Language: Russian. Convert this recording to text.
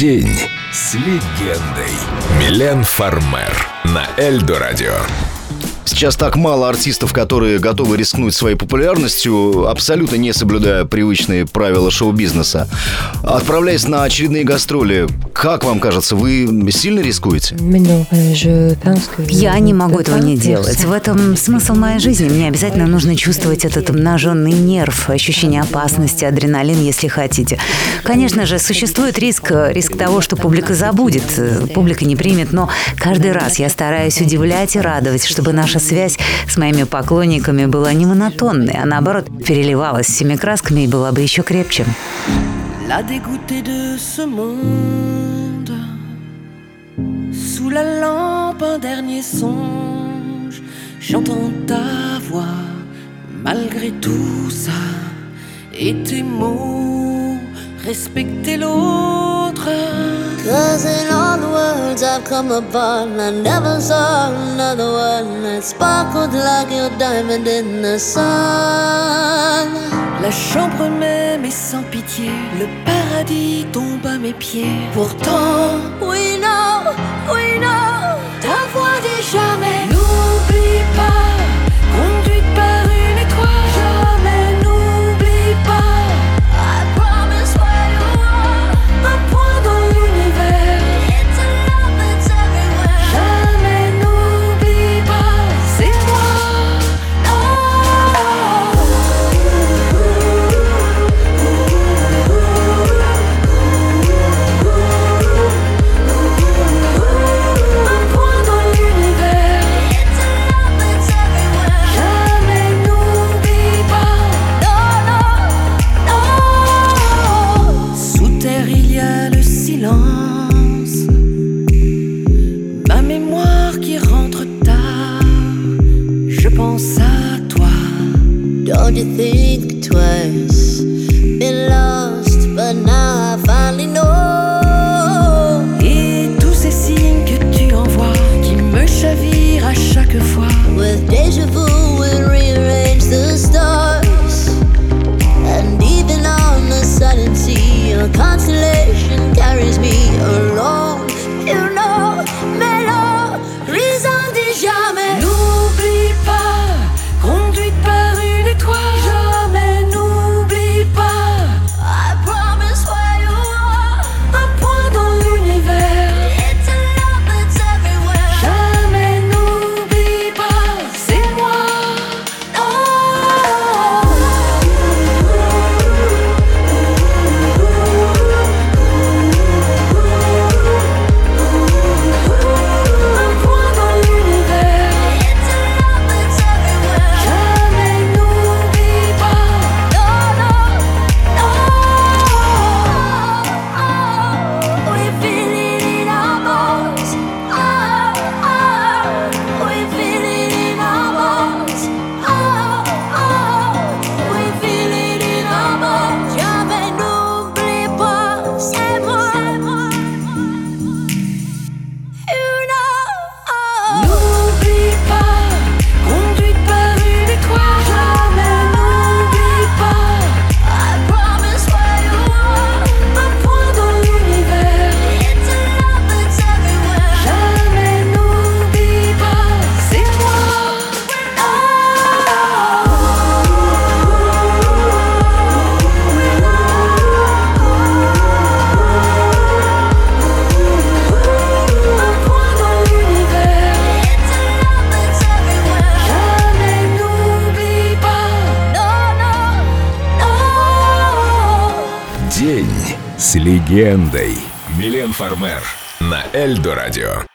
День с легендой. Милен Фармер на Эльдо Радио. Сейчас так мало артистов, которые готовы рискнуть своей популярностью, абсолютно не соблюдая привычные правила шоу-бизнеса. Отправляясь на очередные гастроли, как вам кажется, вы сильно рискуете? Я не могу этого не делать. В этом смысл моей жизни. Мне обязательно нужно чувствовать этот обнаженный нерв, ощущение опасности, адреналин, если хотите. Конечно же, существует риск, риск того, что публика забудет, публика не примет, но каждый раз я стараюсь удивлять и радовать, чтобы наша связь с моими поклонниками была не монотонной, а наоборот переливалась всеми красками и была бы еще крепче. La dégoûtée de ce monde, sous la lampe un dernier songe, j'entends ta voix malgré tout ça, et tes mots, respecter l'autre. Cause in all the worlds I've come upon, I never saw another one that sparkled like your diamond in the sun. La chambre même est sans pitié, le paradis tombe à mes pieds. Pourtant, We know, we know, pense à toi. Don't you think twice? Been lost, but now I finally know. С легендой. Милен Фармер на Эльдо Радио.